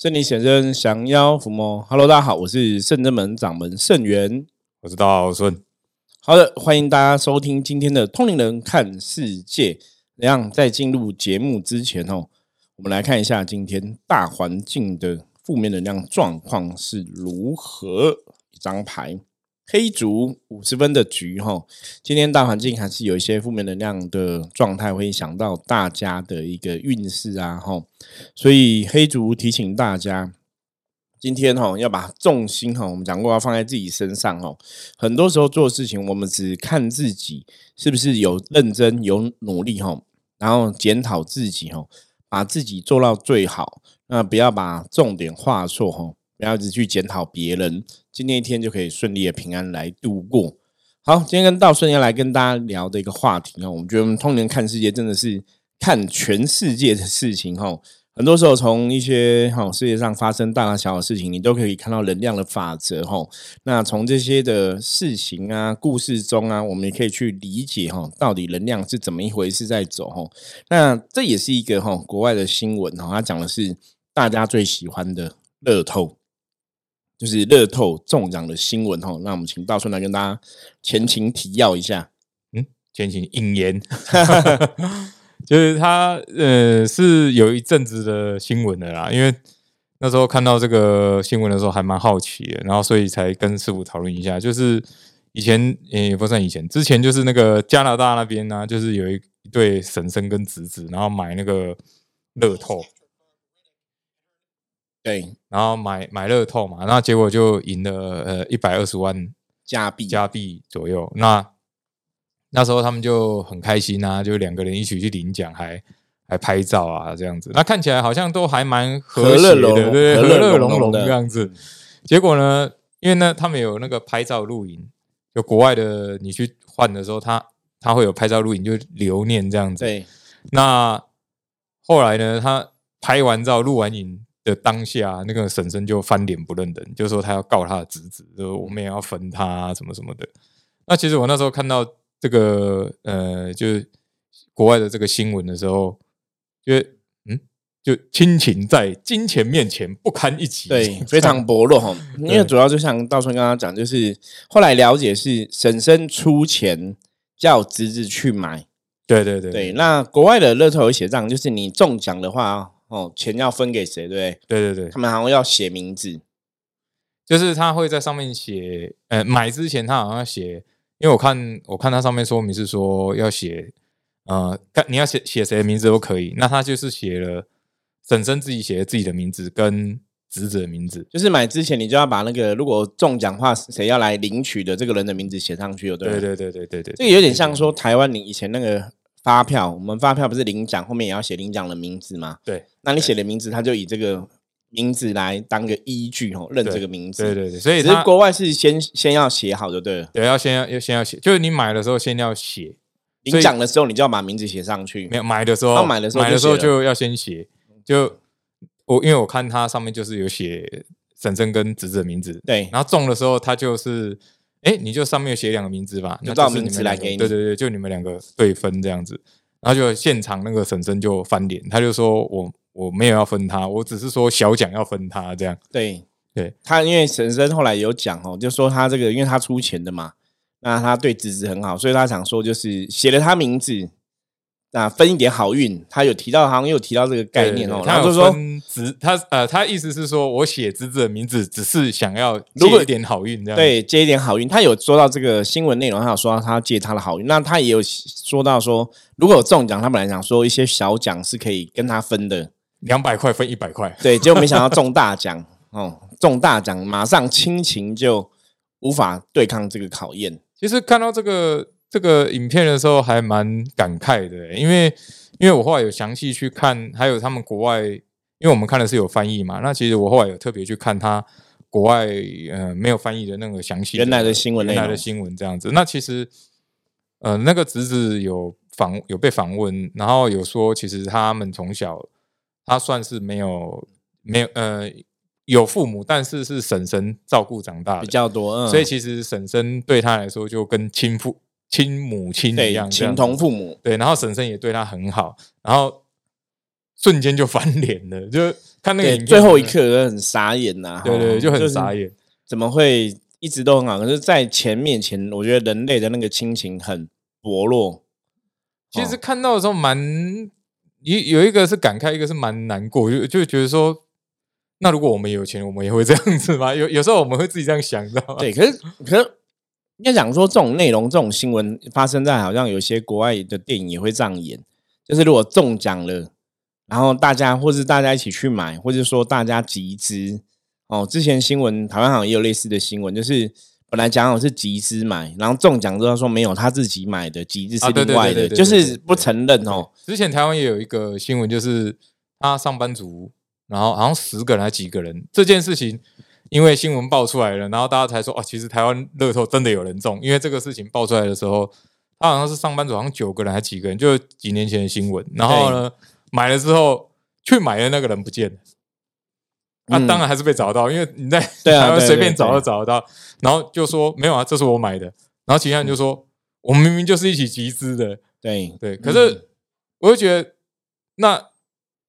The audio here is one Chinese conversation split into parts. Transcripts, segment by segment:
圣灵显真，降妖伏魔。Hello，大家好，我是圣真门掌门圣元，我是道顺。好的，欢迎大家收听今天的通灵人看世界。怎样？在进入节目之前哦，我们来看一下今天大环境的负面能量状况是如何。一张牌。黑竹五十分的局哈，今天大环境还是有一些负面能量的状态，会影响到大家的一个运势啊哈，所以黑竹提醒大家，今天哈要把重心哈，我们讲过要放在自己身上哦。很多时候做事情，我们只看自己是不是有认真有努力哈，然后检讨自己哈，把自己做到最好，那不要把重点画错哈。不要一直去检讨别人，今天一天就可以顺利的平安来度过。好，今天跟道顺要来跟大家聊的一个话题哦，我们觉得我们通年看世界真的是看全世界的事情哈。很多时候从一些哈世界上发生大大小小事情，你都可以看到能量的法则哈。那从这些的事情啊、故事中啊，我们也可以去理解哈，到底能量是怎么一回事在走哈。那这也是一个哈国外的新闻哈，他讲的是大家最喜欢的乐透。就是乐透中奖的新闻哈，那我们请大顺来跟大家前情提要一下。嗯，前情引言，就是他呃是有一阵子的新闻的啦，因为那时候看到这个新闻的时候还蛮好奇的，然后所以才跟师傅讨论一下。就是以前也不算以前，之前就是那个加拿大那边呢，就是有一一对婶婶跟侄子，然后买那个乐透。对，然后买买乐透嘛，那结果就赢了呃一百二十万加币加币左右。那那时候他们就很开心啊，就两个人一起去领奖，还还拍照啊这样子。那看起来好像都还蛮和乐融的，对，和乐融融的样子。结果呢，因为呢他们有那个拍照录影，就国外的你去换的时候，他他会有拍照录影，就留念这样子。对，那后来呢，他拍完照录完影。的当下，那个婶婶就翻脸不认人，就说他要告他的侄子，说我们也要分他什么什么的。那其实我那时候看到这个呃，就是国外的这个新闻的时候，就嗯，就亲情在金钱面前不堪一击，对，非常薄弱哈。因为主要就像道春刚刚讲，就是后来了解是婶婶出钱叫侄子去买，对对对对。那国外的乐透有写账，就是你中奖的话。哦，钱要分给谁？对不对？对对对，他们好像要写名字，就是他会在上面写，呃，买之前他好像要写，因为我看我看他上面说明是说要写，呃，看你要写写谁的名字都可以，那他就是写了婶婶自己写的自己的名字跟侄子的名字，就是买之前你就要把那个如果中奖话谁要来领取的这个人的名字写上去，对对对对对对，这个有点像说台湾你以前那个。发票，我们发票不是领奖后面也要写领奖的名字吗？对，那你写的名字，他就以这个名字来当个依据哦，认这个名字。对对对，所以只是国外是先先要写好的，对。对，要先要要先要写，就是你买的时候先要写，领奖的时候你就要把名字写上去。没有买的时候，买的时候买的时候就要先写。就我因为我看它上面就是有写婶婶跟侄子的名字，对。然后中的时候，他就是。哎，你就上面写两个名字吧，就照名字来给你。对对对，就你们两个对分这样子，然后就现场那个婶婶就翻脸，他就说我我没有要分他，我只是说小蒋要分他这样。对对，他因为婶婶后来有讲哦，就说他这个因为他出钱的嘛，那他对侄子很好，所以他想说就是写了他名字。那分一点好运，他有提到，好像有提到这个概念哦。他就说，只他呃，他意思是说我写侄子的名字，只是想要借一点好运，这样对，借一点好运。他有说到这个新闻内容，他有说到他借他的好运。那他也有说到说，如果有中奖，他本来想说一些小奖是可以跟他分的，两百块分一百块。对，结果没想到中大奖哦，中大奖马上亲情就无法对抗这个考验。其实看到这个。这个影片的时候还蛮感慨的，因为因为我后来有详细去看，还有他们国外，因为我们看的是有翻译嘛，那其实我后来有特别去看他国外呃没有翻译的那个详细原来的新闻，原来的新闻这样子。那其实呃那个侄子有访有被访问，然后有说其实他们从小他算是没有没有呃有父母，但是是婶婶照顾长大比较多，所以其实婶婶对他来说就跟亲父。亲母亲一样，情同父母。对，然后婶婶也对他很好。然后瞬间就翻脸了，就看那个最后一，刻很傻眼呐、对对，就很傻眼。怎么会一直都很好？可是，在钱面前，我觉得人类的那个亲情很薄弱。其实看到的时候蛮有有一个是感慨，一个是蛮难过，就就觉得说，那如果我们有钱，我们也会这样子吗？有有时候我们会自己这样想，你知道吗？对，可是可是应该讲说，这种内容、这种新闻发生在好像有些国外的电影也会这样演，就是如果中奖了，然后大家或是大家一起去买，或者说大家集资哦。之前新闻台湾好像也有类似的新闻，就是本来讲好是集资买，然后中奖之后说没有他自己买的，集资是另外的，就是不承认哦。之前台湾也有一个新闻，就是他上班族，然后好像十个人还几个人，这件事情因为新闻爆出来了，然后大家才说哦，其实台湾乐透真的有人中，因为这个事情爆出来的时候，他好像是上班族，好像九个人还几个人，就几年前的新闻。然后呢，买了之后去买的那个人不见了。啊，嗯当然还是被找到，因为你在 台湾随便找都找得到。然后就说没有啊，这是我买的。然后其他人就说，我们明明就是一起集资的，对对，可是我就觉得，那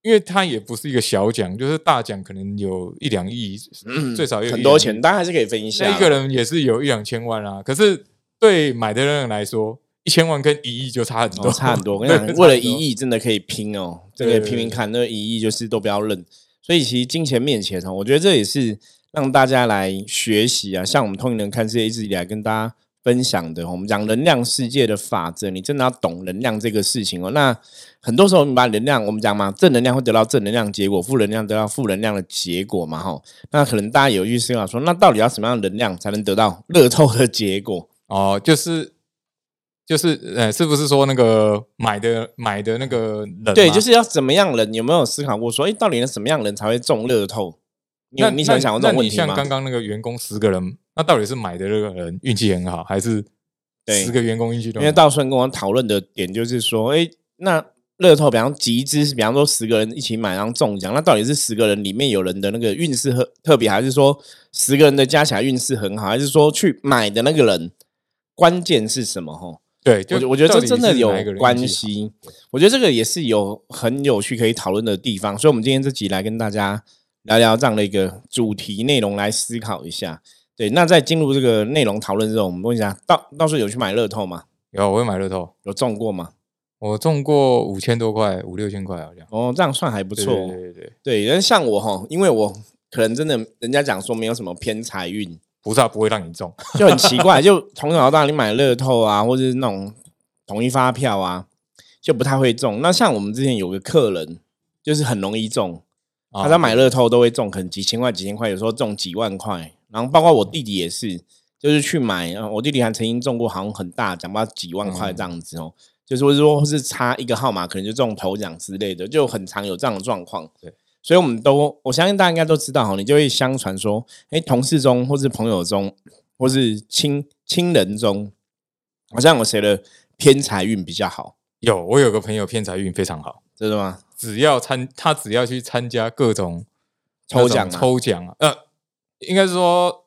因为它也不是一个小奖，就是大奖可能有一两亿，嗯最少有很多钱，大家还是可以分一下一个人也是有一两千万啊。可是对买的人来说，一千万跟一亿就差很多，哦，差很多。我跟你讲，为了一亿，真的可以拼哦，真的可以拼拼看。那一亿就是都不要认。所以其实金钱面前哦，我觉得这也是让大家来学习啊。像我们通灵人看世界一直以来跟大家分享的，我们讲能量世界的法则，你真的要懂能量这个事情哦。那很多时候你把能量，我们讲嘛，正能量会得到正能量结果，负能量得到负能量的结果嘛，哈。那可能大家有去思考说，那到底要什么样的能量才能得到乐透的结果？哦，就是就是呃，是不是说那个买的买的那个人？对，就是要怎么样人？有没有思考过说，哎，到底要什么样人才会中乐透？你你想想过这种问题吗？像刚刚那个员工十个人，那到底是买的那个人运气很好，还是对十个员工运气都因为？道顺跟我讨论的点就是说，哎，那乐透，比方集资，比方说十个人一起买，然后中奖，那到底是十个人里面有人的那个运势特特别，还是说十个人的加起来运势很好，还是说去买的那个人关键是什么？吼，对，就我觉我觉得这真的有关。系。我觉得这个也是有很有趣可以讨论的地方，所以我们今天这集来跟大家聊聊这样的一个主题内容，来思考一下。对，那在进入这个内容讨论之后，我们问一下，到到时候有去买乐透吗？有，我会买乐透，有中过吗？我中过五千多块，五六千块好像。哦，这样算还不不错。对对对，对，但是像我哈，因为我可能真的人家讲说没有什么偏财运，菩萨不会让你中。就很奇怪，就从小到大你买乐透啊，或者是那种统一发票啊，就不太会中。那像我们之前有个客人，就是很容易中，他在买乐透都会中，可能几千块、几千块，有时候中几万块。然后包括我弟弟也是，就是去买，呃我弟弟还曾经中过，好像很大奖，不知道几万块这样子哦。就是说是差一个号码，可能就中头奖之类的，就很常有这样的状况。对，所以我们都我相信大家应该都知道哈，你就会相传说，哎，同事中或是朋友中，或是亲亲人中，好像有谁的偏财运比较好，有，我有个朋友偏财运非常好，知道吗？只要参他只要去参加各种抽奖抽奖啊，呃，应该是说，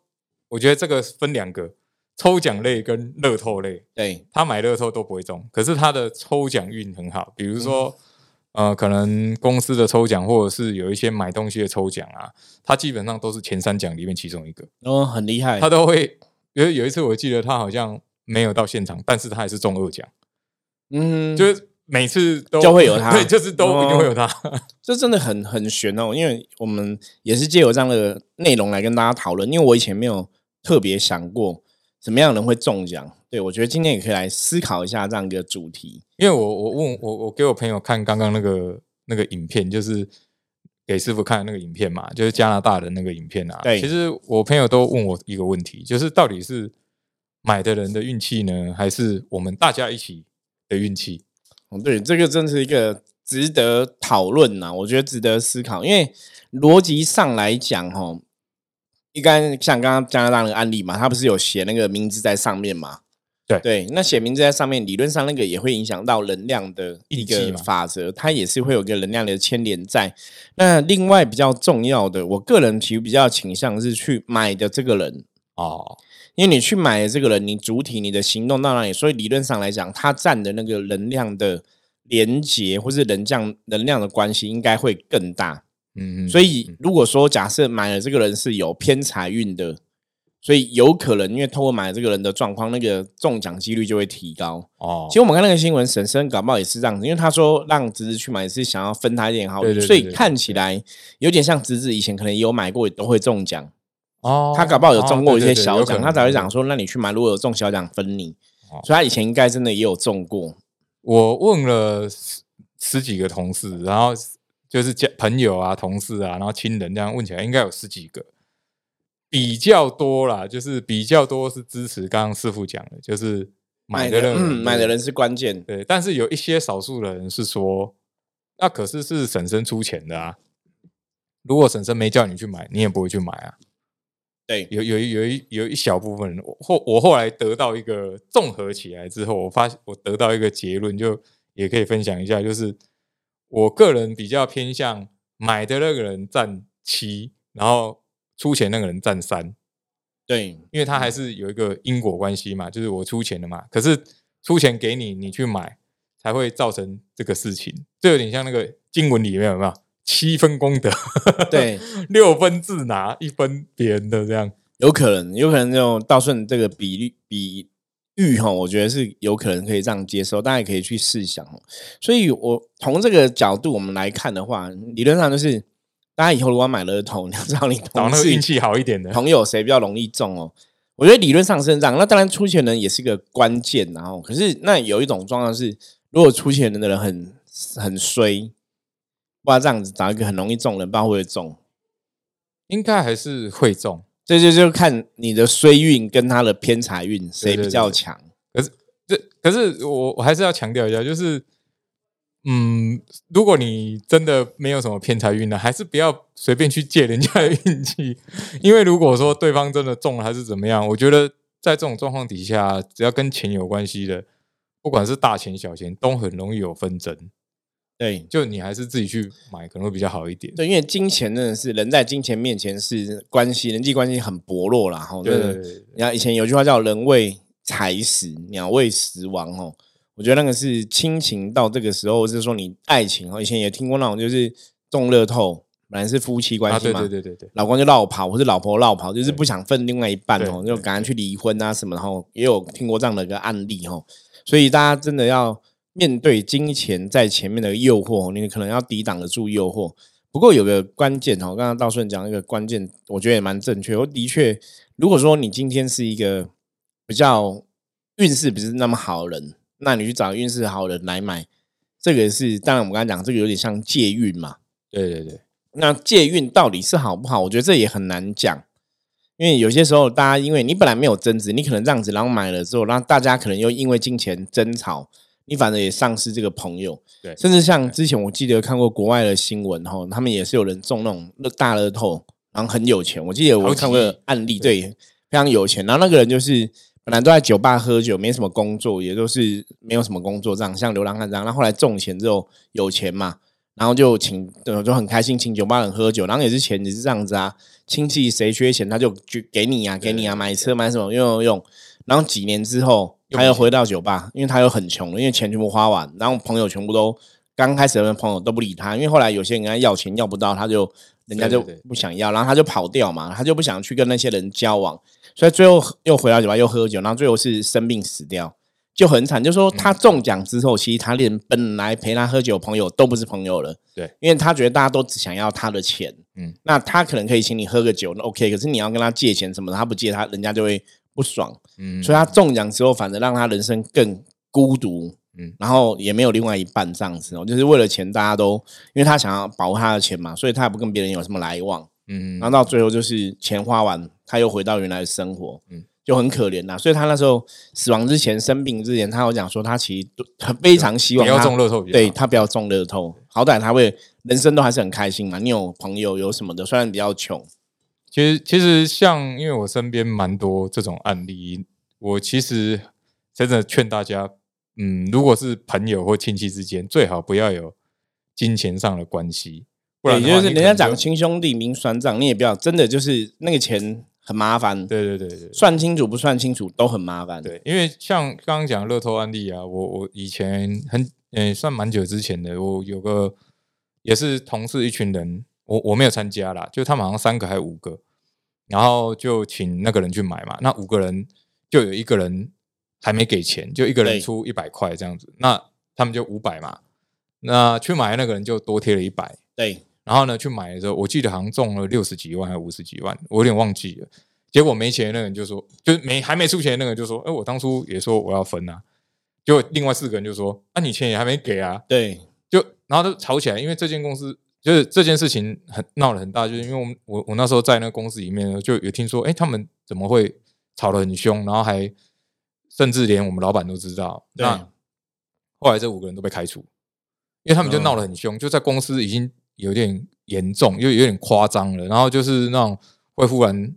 我觉得这个分两个，抽奖类跟乐透类。对，他买乐透都不会中，可是他的抽奖运很好，比如说，嗯呃，可能公司的抽奖，或者是有一些买东西的抽奖啊，他基本上都是前三奖里面其中一个，哦，很厉害他。都会有有一次我记得他好像没有到现场，但是他还是中二奖，嗯，就是每次都就会有他 对，就是都一定会有他，这真的很很悬哦，因为我们也是借由这样的内容来跟大家讨论，因为我以前没有特别想过什么样的人会中奖。对我觉得今天也可以来思考一下这样一个主题。因为我我问我我给我朋友看刚刚那个那个影片，就是给师傅看的那个影片嘛，就是加拿大的那个影片啊。对其实我朋友都问我一个问题，就是到底是买的人的运气呢，还是我们大家一起的运气？哦，对，这个真是一个值得讨论呐，我觉得值得思考，因为逻辑上来讲，哈，应该像刚刚加拿大那个案例嘛，他不是有写那个名字在上面嘛？对对，那写名字在上面，理论上那个也会影响到能量的一个法则，它也是会有一个能量的牵连在。那另外比较重要的，我个人其实比较倾向是去买的这个人，哦，因为你去买的这个人，你主体你的行动到哪里，所以理论上来讲，他占的那个能量的连接或是能量能量的关系应该会更大。嗯嗯，所以如果说假设买了这个人是有偏财运的，所以有可能因为透过买了这个人的状况，那个中奖几率就会提高。哦其，实我们看那个新闻，婶婶感冒也是这样子，因为他说让侄子去买是想要分他一点好运，对对对对所以看起来有点像侄子以前可能也有买过，也都会中奖。哦，他搞不好有中过一些小奖，他才会讲说，那你去买，如果有中小奖分你。哦所以他以前应该真的也有中过。我问了十十几个同事，然后就是家朋友啊、同事啊，然后亲人这样问起来，应该有十几个，比较多啦，就是比较多是支持刚刚师傅讲的，就是买的人、嗯买的人是关键。对，但是有一些少数的人是说，那可是是婶婶出钱的啊，如果婶婶没叫你去买，你也不会去买啊。对，有有一有一有一小部分人，我后我后来得到一个综合起来之后，我发现我得到一个结论，就也可以分享一下，就是我个人比较偏向买的那个人占七，然后出钱那个人占三，对，因为他还是有一个因果关系嘛，就是我出钱的嘛，可是出钱给你，你去买才会造成这个事情，这有点像那个经文里面有没有七分功德，对，六分自拿，一分别人的这样。有可能，有可能这种道顺这个比率比喻哈，我觉得是有可能可以这样接受，大家也可以去试想哦。所以，我从这个角度我们来看的话，理论上就是大家以后如果要买乐透，你要知道你找同事那个运气好一点的，朋友谁比较容易中哦。我觉得理论上是这样，那当然出钱人也是个关键，然后可是那有一种状况是，如果出钱人的人很很衰，不知道这样子找一个很容易中的人，不知道会不会中。应该还是会中。这就就看你的衰运跟他的偏财运谁比较强。可是这可是我我还是要强调一下，就是嗯，如果你真的没有什么偏财运呢，还是不要随便去借人家的运气，因为如果说对方真的中了还是怎么样，我觉得在这种状况底下，只要跟钱有关系的，不管是大钱小钱，都很容易有纷争。对就你还是自己去买可能会比较好一点。对，因为金钱真的是人在金钱面前是关系人际关系很薄弱啦。哈，对真的对对对你看以前有句话叫“人为财死，鸟为食亡”哦，我觉得那个是亲情到这个时候，就是说你爱情哦，以前也听过那种就是中乐透，本来是夫妻关系嘛，对对对对，老公就绕跑，或是老婆绕跑，就是不想分另外一半哦，就赶快去离婚啊什么，然后也有听过这样的一个案例哦，所以大家真的要面对金钱在前面的诱惑，你可能要抵挡得住诱惑。不过有个关键哦，刚刚道顺讲一个关键，我觉得也蛮正确。我的确，如果说你今天是一个比较运势不是那么好的人，那你去找运势好的人来买，这个是当然我们刚才讲这个有点像借运嘛，对对对，那借运到底是好不好？我觉得这也很难讲，因为有些时候大家因为你本来没有增值，你可能这样子，然后买了之后，那大家可能又因为金钱争吵，你反正也丧失这个朋友。对甚至像之前我记得看过国外的新闻哈，他们也是有人中那种乐大乐透，然后很有钱。我记得我看过案例，对，非常有钱。然后那个人就是本来都在酒吧喝酒，没什么工作，也都是没有什么工作，这样像流浪汉这样。然后后来中钱之后有钱嘛，然后就请，呃就很开心，请酒吧人喝酒，然后也是钱也是这样子啊，亲戚谁缺钱他就就给你啊，给你啊，买车买什么用用用，然后几年之后他又回到酒吧，因为他又很穷了，因为钱全部花完，然后朋友全部都刚开始的朋友都不理他，因为后来有些人跟他要钱要不到，他就人家就不想要，然后他就跑掉嘛，他就不想去跟那些人交往，所以最后又回到酒吧又喝酒，然后最后是生病死掉。就很惨，就说他中奖之后，其实他连本来陪他喝酒的朋友都不是朋友了。对，因为他觉得大家都只想要他的钱。嗯嗯，那他可能可以请你喝个酒，那 OK。可是你要跟他借钱什么的，他不借他，人家就会不爽。嗯，所以他中奖之后，反而让他人生更孤独。嗯嗯，然后也没有另外一半这样子哦，就是为了钱，大家都因为他想要保护他的钱嘛，所以他也不跟别人有什么来往。嗯，然后到最后就是钱花完，他又回到原来的生活，嗯嗯，就很可怜呐。所以他那时候死亡之前、生病之前，他有讲说，他其实都他非常希望不要中乐透对他不要中乐透，好歹他会人生都还是很开心嘛。你有朋友有什么的，虽然比较穷，其实其实像因为我身边蛮多这种案例，我其实真的劝大家，嗯，如果是朋友或亲戚之间，最好不要有金钱上的关系，不然对，就是人家讲亲兄弟明算账，你也不要真的就是那个钱很麻烦，对对对对算清楚不算清楚都很麻烦。对，因为像刚刚讲的乐透案例啊，我我以前很嗯，算蛮久之前的。我有个也是同事一群人，我我没有参加啦，就他们好像三个还是五个，然后就请那个人去买嘛。那五个人就有一个人还没给钱，就一个人出一百块这样子，那他们就五百嘛。那去买的那个人就多贴了一百，对，然后呢，去买的时候，我记得好像中了六十几万还是五十几万，我有点忘记了。结果没钱的那个人就说，就是没还没出钱的那个人就说，哎，我当初也说我要分啊。结果另外四个人就说，啊，你钱也还没给啊。对，就然后就吵起来，因为这间公司就是这件事情很闹得很大，就是因为我们我我那时候在那个公司里面呢，就有听说，哎，他们怎么会吵得很凶，然后还甚至连我们老板都知道。对那后来这五个人都被开除，因为他们就嗯闹得很凶，就在公司已经有点严重，又有点夸张了，然后就是那种会忽然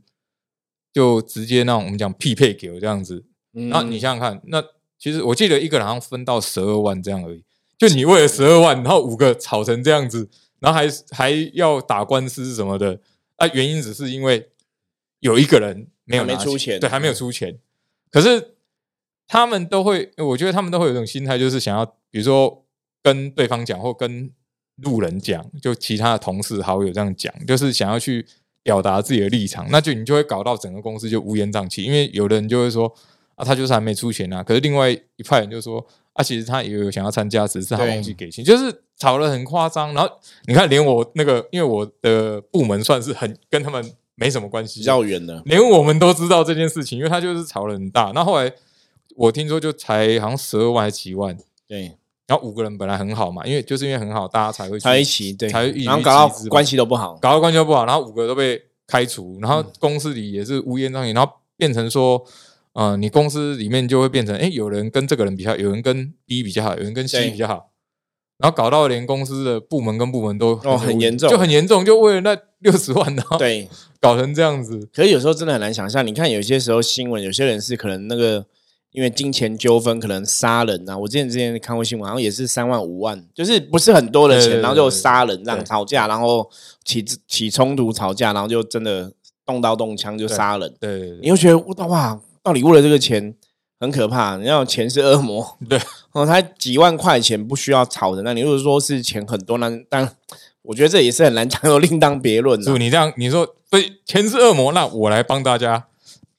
就直接那种我们讲匹配给我这样子，嗯然后你想想看，那其实我记得一个人好像分到十二万这样而已。就你为了十二万，然后五个吵成这样子，然后还还要打官司什么的，啊，原因只是因为有一个人没有没出钱对，还没有出钱。可是他们都会，我觉得他们都会有一种心态，就是想要，比如说跟对方讲，或跟路人讲，就其他的同事好友这样讲，就是想要去表达自己的立场，那就你就会搞到整个公司就乌烟瘴气，因为有的人就会说啊，他就是还没出钱啊，可是另外一派人就说啊，其实他也有想要参加，只是他对忘记给钱，就是吵得很夸张。然后你看，连我那个，因为我的部门算是很跟他们没什么关系，比较远的，连我们都知道这件事情，因为他就是吵得很大。那后来我听说就才好像十二万还是几万，对，然后五个人本来很好嘛，因为就是因为很好，大家才会才一起对，才会然后搞到关系都不好，搞到关系都不好，然后五个都被开除，然后嗯。公司里也是乌烟瘴气，然后变成说，呃，你公司里面就会变成，哎，有人跟这个人比较，有人跟 B 比较好，有人跟 C 比较好，然后搞到连公司的部门跟部门都哦很严重就很严重，就为了那 六十万，然后对。搞成这样子，可是有时候真的很难想象，你看有些时候新闻，有些人是可能那个因为金钱纠纷，可能杀人啊。我之前之前看过新闻，好像也是三万五万，就是不是很多的钱，对对对然后就杀人这样吵架，然后起起冲突吵架，然后就真的动刀动枪就杀人。对你会觉得哇，到底为了这个钱很可怕？你知道钱是恶魔，对，哦，他几万块钱不需要吵的，那你如果说是钱很多，那当然我觉得这也是很难讲，有另当别论啊就你这样你说对，钱是恶魔，那我来帮大家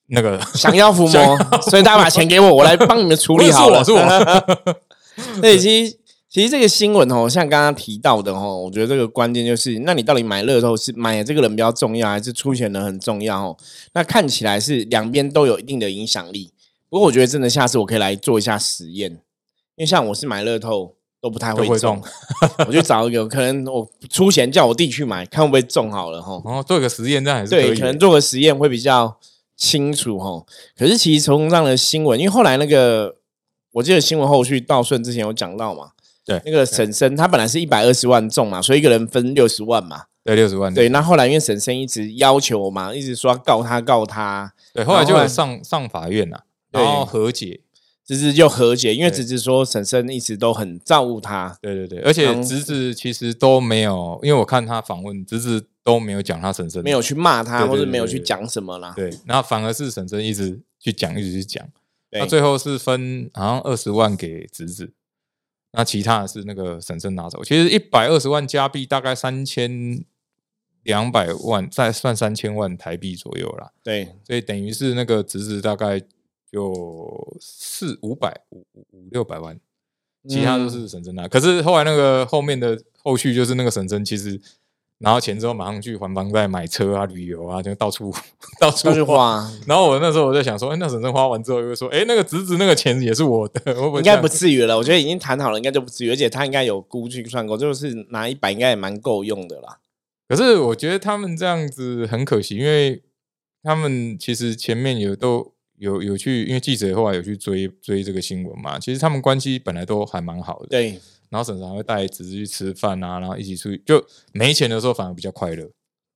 那个想要伏想魔，所以大家把钱给我，我来帮你们处理好了。是我是我 那，其实其实这个新闻哦，像刚刚提到的哦，我觉得这个关键就是，那你到底买乐透是买这个人比较重要，还是出钱人很重要哦？那看起来是两边都有一定的影响力。不过我觉得真的下次我可以来做一下实验，因为像我是买乐透都不太会中会中，我就找一个可能我出钱叫我弟去买，看会不会中好了哈。然后做一个实验，这样还是对，可能做个实验会比较清楚哈。可是其实从这样的新闻，因为后来那个我记得新闻后续道顺之前有讲到嘛，对那个婶婶她本来是一百二十万中嘛，所以一个人分六十万嘛。对六十万对，那后来因为婶婶一直要求嘛，一直说要告他告他，对，后来就上上法院了，对。然后和解，侄子就和解，因为对。芝芝说婶婶一直都很照顾他。对对对，而且嗯侄子其实都没有，因为我看他访问，侄子都没有讲他婶婶没有去骂他，或者没有去讲什么啦。对，然后反而是婶婶一直去讲，一直去讲，对。那最后是分好像二十万给侄子，那其他的是那个婶婶拿走。其实一百二十万加币大概三千两百万，再算三千万台币左右啦，对所以等于是那个侄子大概就四五百五五五六百万，其他都是婶婶拿。可是后来那个后面的后续就是那个婶婶其实拿到钱之后马上去还房贷、买车啊、旅游啊，就到处 到处那句花。然后我那时候我在想说，哎，那婶婶花完之后又说，哎，那个侄子那个钱也是我的，会不会应该不至于了，我觉得已经谈好了，应该就不至于，而且他应该有估计算过，就是拿一百应该也蛮够用的啦。可是我觉得他们这样子很可惜，因为他们其实前面有都有有去，因为记者后来有去追追这个新闻嘛，其实他们关系本来都还蛮好的。对，然后婶婶还会带侄子去吃饭啊，然后一起出去，就没钱的时候反而比较快乐。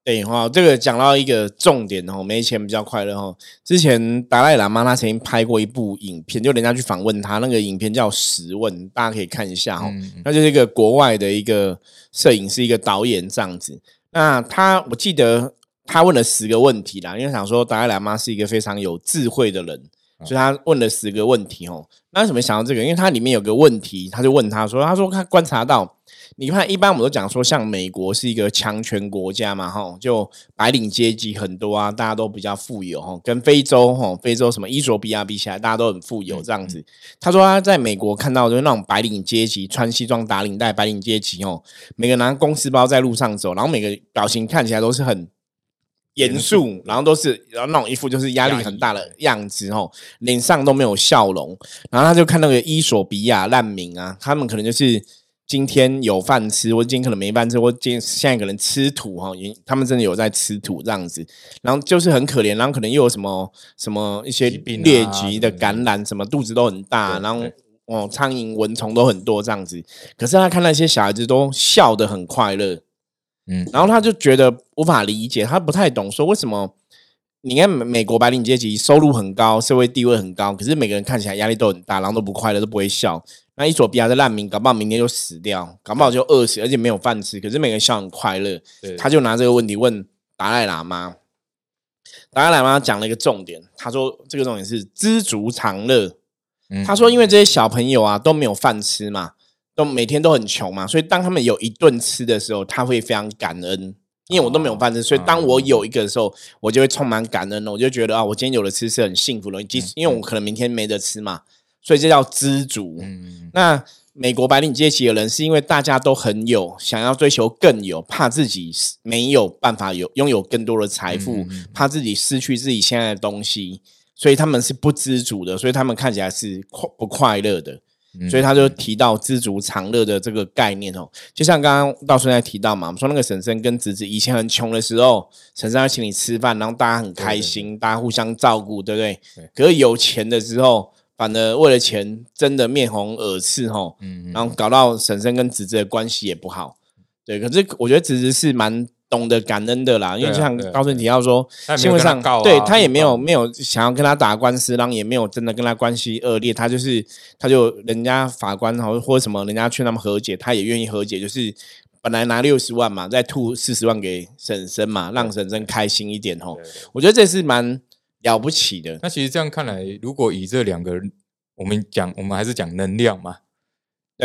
对哈，这个讲到一个重点哦，没钱比较快乐哦。之前达赖喇嘛他曾经拍过一部影片，就人家去访问他，那个影片叫《十问》，大家可以看一下哦。嗯，嗯那就是一个国外的一个摄影师，一个导演这样子。那他我记得他问了十个问题啦，因为想说达赖喇嘛是一个非常有智慧的人，所以他问了十个问题哦。那为什么想到这个？因为他里面有个问题，他就问他说：“他说他观察到。”你看，一般我们都讲说，像美国是一个强权国家嘛，哈，就白领阶级很多啊，大家都比较富有，哈，跟非洲，哈，非洲什么伊索比亚比起来，大家都很富有这样子。他说他在美国看到就是那种白领阶级穿西装打领带，白领阶级哦，每个拿公司包在路上走，然后每个表情看起来都是很严肃，然后都是然后那种一副就是压力很大的样子，哦，脸上都没有笑容。然后他就看那个伊索比亚难民啊，他们可能就是。今天有饭吃，我今天可能没饭吃，我今天现在可能吃土哈，他们真的有在吃土这样子，然后就是很可怜，然后可能又有什么什么一些疟疾的感染，什么肚子都很大，然后哦苍蝇蚊虫都很多这样子，可是他看那些小孩子都笑得很快乐，嗯，然后他就觉得无法理解，他不太懂说为什么你看美国白领阶级收入很高，社会地位很高，可是每个人看起来压力都很大，然后都不快乐，都不会笑。那伊索比亚的难民，搞不好明天就死掉，搞不好就饿死，而且没有饭吃。可是每个人笑很快乐，他就拿这个问题问达赖喇嘛。达赖喇嘛讲了一个重点，他说这个重点是知足常乐。他说，因为这些小朋友啊都没有饭吃嘛，都每天都很穷嘛，所以当他们有一顿吃的时候，他会非常感恩。因为我都没有饭吃，所以当我有一个的时候，我就会充满感恩了。我就觉得啊，我今天有的吃是很幸福的。即使因为我可能明天没得吃嘛。所以这叫知足。那美国白领阶级的人，是因为大家都很有，想要追求更有，怕自己没有办法有拥有更多的财富，怕自己失去自己现在的东西，所以他们是不知足的，所以他们看起来是快不快乐的。所以他就提到知足常乐的这个概念哦，就像刚刚道顺在提到嘛，我们说那个婶婶跟侄子以前很穷的时候，婶婶要请你吃饭，然后大家很开心，大家互相照顾，对不对？可是有钱的时候。反而为了钱，真的面红耳赤哈，然后搞到婶婶跟侄子的关系也不好。对，可是我觉得侄子是蛮懂得感恩的啦，因为就像高顺提到说，新闻上对他也没有没有想要跟他打官司，然后也没有真的跟他关系恶劣，他就是他就人家法官或者什么，人家劝他们和解，他也愿意和解，就是本来拿六十万嘛，再吐四十万给婶婶嘛，让婶婶开心一点吼。我觉得这是蛮。了不起的，那其实这样看来，如果以这两个人，我们讲，我们还是讲能量嘛。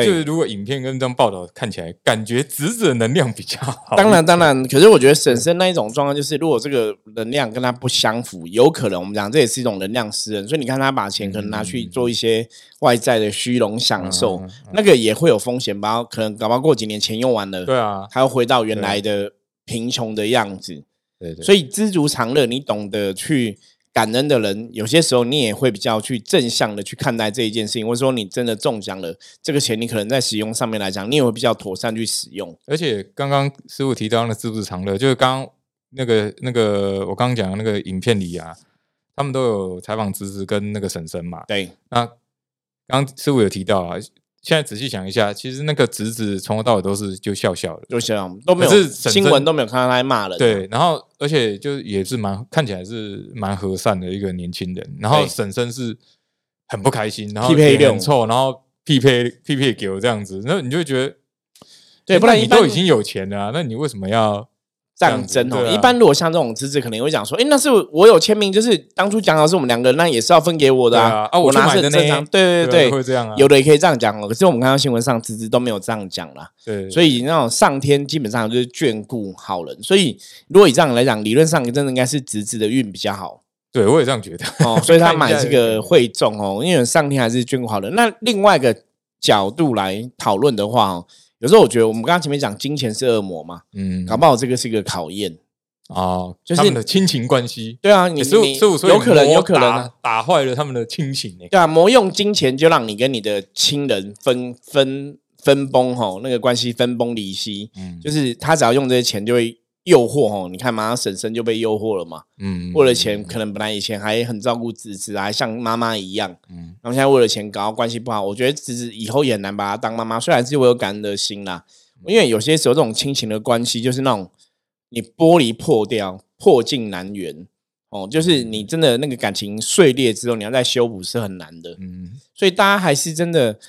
就是如果影片跟这样报道看起来，感觉侄子的能量比较好。当然，当然，可是我觉得婶婶那一种状况，就是如果这个能量跟他不相符，有可能我们讲这也是一种能量失衡。所以你看他把钱可能拿去做一些外在的虚荣享受，那个也会有风险吧？可能搞不好过几年钱用完了，对啊，他又回到原来的贫穷的样子。对对，所以知足常乐，你懂得去。感恩的人，有些时候你也会比较去正向的去看待这一件事情，或者说你真的中奖了，这个钱你可能在使用上面来讲，你也会比较妥善去使用。而且刚刚师傅提到的知足常乐，就是刚刚那个那个我刚刚讲的那个影片里啊，他们都有采访侄子跟那个婶婶嘛。对，那刚刚师傅有提到啊。现在仔细想一下，其实那个侄子从头到尾都是就笑笑的，就笑，都没有新闻都没有看到他骂人。对，然后而且就也是蛮看起来是蛮和善的一个年轻人。然后婶婶是很不开心，然后脸很臭，然后匹配匹配给我这样子，然后你就觉得，对，不然你都已经有钱了，那你为什么要？战争哦，一般如果像这种侄子，可能会讲说：“哎，那是我有签名，就是当初讲好是我们两个人，那也是要分给我的啊。”啊，我拿是正常，对对对，会这样啊。有的也可以这样讲哦，可是我们看到新闻上，侄子都没有这样讲啦。对，所以那种上天基本上就是眷顾好人，所以如果以这样来讲，理论上真的应该是侄子的运比较好。对，我也这样觉得哦，所以他买这个 会中哦，因为上天还是眷顾好人。那另外一个角度来讨论的话哦，有时候我觉得我们刚刚前面讲金钱是恶魔嘛，嗯，搞不好这个是一个考验。哦，就是他们的亲情关系。对啊，你十五十五岁有可能有可能打坏了他们的亲情呢。对啊，魔用金钱就让你跟你的亲人分分分崩吼，那个关系分崩离析。嗯，就是他只要用这些钱就会诱惑哦，你看马上婶婶就被诱惑了嘛。嗯，为了钱，可能本来以前还很照顾侄子，还像妈妈一样。嗯，然后现在为了钱搞到关系不好，我觉得侄子以后也很难把他当妈妈。虽然是我有感恩的心啦，因为有些时候这种亲情的关系就是那种。你玻璃破掉，破镜难圆哦，就是你真的那个感情碎裂之后，你要再修补是很难的。嗯，所以大家还是真的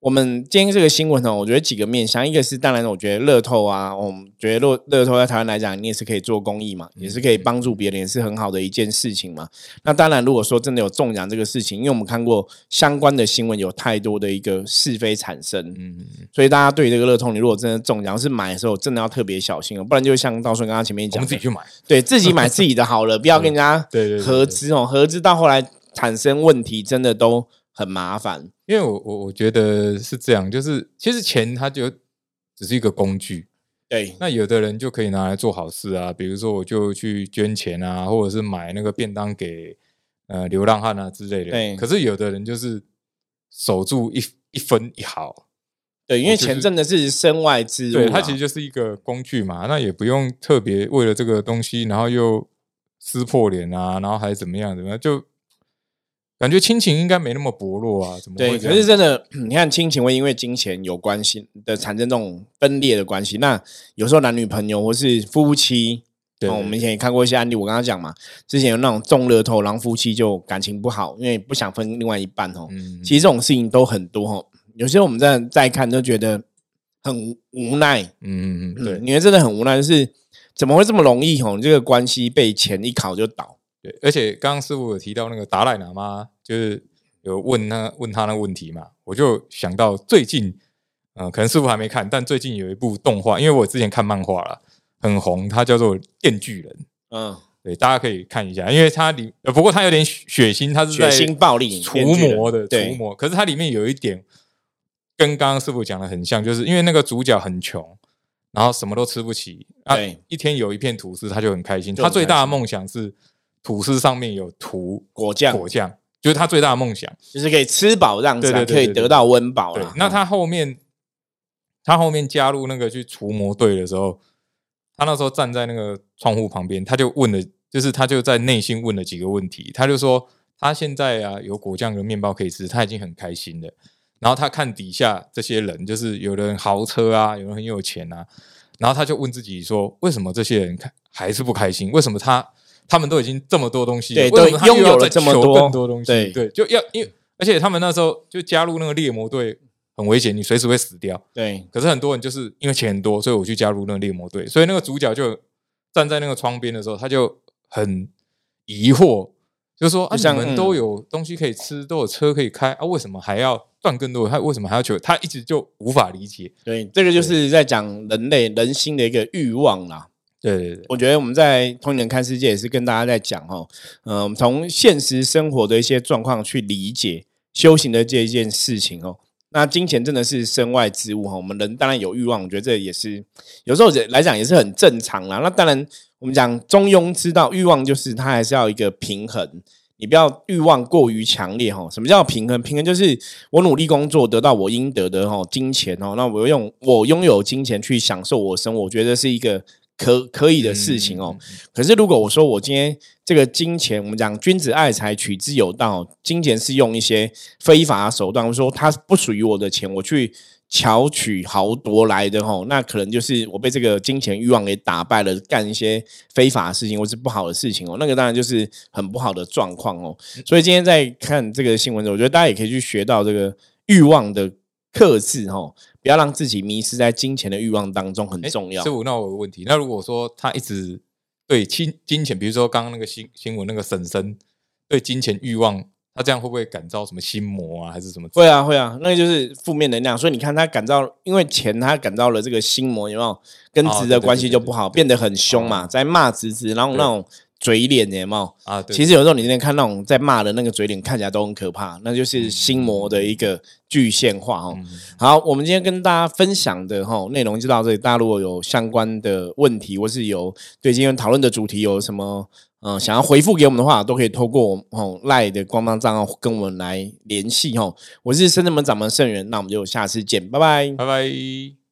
我们今天这个新闻呢，我觉得几个面向，一个是当然，我觉得乐透啊，我们觉得乐乐透在台湾来讲，你也是可以做公益嘛，也是可以帮助别人，也是很好的一件事情嘛。那当然，如果说真的有中奖这个事情，因为我们看过相关的新闻，有太多的一个是非产生，嗯，所以大家对于这个乐透，你如果真的中奖是买的时候，真的要特别小心哦，不然就像道顺刚刚前面讲，自己去买，对自己买自己的好了，不要跟人家 合资哦，合资到后来产生问题，真的都很麻烦。因为我我我觉得是这样，就是其实钱它就只是一个工具，对。那有的人就可以拿来做好事啊，比如说我就去捐钱啊，或者是买那个便当给呃流浪汉啊之类的。对。可是有的人就是守住一一分一毫，对，因为钱真的是身外之物，对，它其实就是一个工具嘛，那也不用特别为了这个东西，然后又撕破脸啊，然后还怎么样怎么样就。感觉亲情应该没那么薄弱啊？怎么对？可是真的，你看亲情会因为金钱有关系的产生这种分裂的关系。那有时候男女朋友或是夫妻，对，我们以前也看过一些案例。我刚刚讲嘛，之前有那种中乐透，然后夫妻就感情不好，因为不想分另外一半哦。其实这种事情都很多哦。有些我们在在看都觉得很无奈。嗯嗯嗯，对，因为真的很无奈，就是怎么会这么容易哦？这个关系被钱一考就倒。对，而且刚刚师傅有提到那个达赖喇嘛，就是有问他问他那个问题嘛，我就想到最近，嗯，可能师傅还没看，但最近有一部动画，因为我之前看漫画了，很红，它叫做《电锯人》。嗯，对，大家可以看一下，因为它里不过它有点血腥，它是血腥暴力除魔的除魔，可是它里面有一点跟刚刚师傅讲的很像，就是因为那个主角很穷，然后什么都吃不起，啊，一天有一片吐司他就很开心，他最大的梦想是。吐司上面有涂果酱，果酱就是他最大的梦想，就是可以吃饱让子，可以得到温饱了。那他后面，他后面加入那个去除魔队的时候，他那时候站在那个窗户旁边，他就问了，就是他就在内心问了几个问题。他就说，他现在啊有果酱跟面包可以吃，他已经很开心了。然后他看底下这些人，就是有人豪车啊，有人很有钱啊，然后他就问自己说，为什么这些人开还是不开心？为什么他？他们都已经这么多东西，对，都拥有了这么多更多东西，对对，就要因为而且他们那时候就加入那个猎魔队很危险，你随时会死掉。对，可是很多人就是因为钱很多，所以我去加入那个猎魔队。所以那个主角就站在那个窗边的时候，他就很疑惑，就说：“啊，你们都有东西可以吃，都有车可以开啊，为什么还要赚更多？他为什么还要求？他一直就无法理解。”对，这个就是在讲人类人心的一个欲望啦。对对对，我觉得我们在通年看世界也是跟大家在讲哈，嗯，从现实生活的一些状况去理解修行的这一件事情哦。那金钱真的是身外之物哈，我们人当然有欲望，我觉得这也是有时候来讲也是很正常啦。那当然我们讲中庸之道，欲望就是它还是要一个平衡，你不要欲望过于强烈哈。什么叫平衡？平衡就是我努力工作得到我应得的哈金钱哦，那我用我拥有金钱去享受我生活，我觉得是一个。可可以的事情哦，可是如果我说我今天这个金钱，我们讲君子爱财，取之有道，金钱是用一些非法手段，说它不属于我的钱，我去巧取豪夺来的吼，那可能就是我被这个金钱欲望给打败了，干一些非法的事情或是不好的事情哦，那个当然就是很不好的状况哦。所以今天在看这个新闻的时候，我觉得大家也可以去学到这个欲望的克制哈。不要让自己迷失在金钱的欲望当中，很重要。师傅，那我有问题。那如果说他一直对金金钱，比如说刚刚那个新新闻那个婶婶对金钱欲望，他这样会不会感召什么心魔啊，还是什么？会啊，会啊，那就是负面能量。所以你看，他感召，因为钱，他感召了这个心魔，有没有？跟子的关系就不好，变得很凶嘛，在骂侄子，然后那种。嘴脸有没有啊？其实有时候你今天看那种在骂的那个嘴脸，看起来都很可怕，那就是心魔的一个具现化哦。好，我们今天跟大家分享的哈内容就到这里。大家如果有相关的问题，或是有对今天讨论的主题有什么嗯想要回复给我们的话，都可以透过哦赖的官方账号跟我们来联系哦。我是深圳门掌门盛元，那我们就下次见，拜拜，拜拜。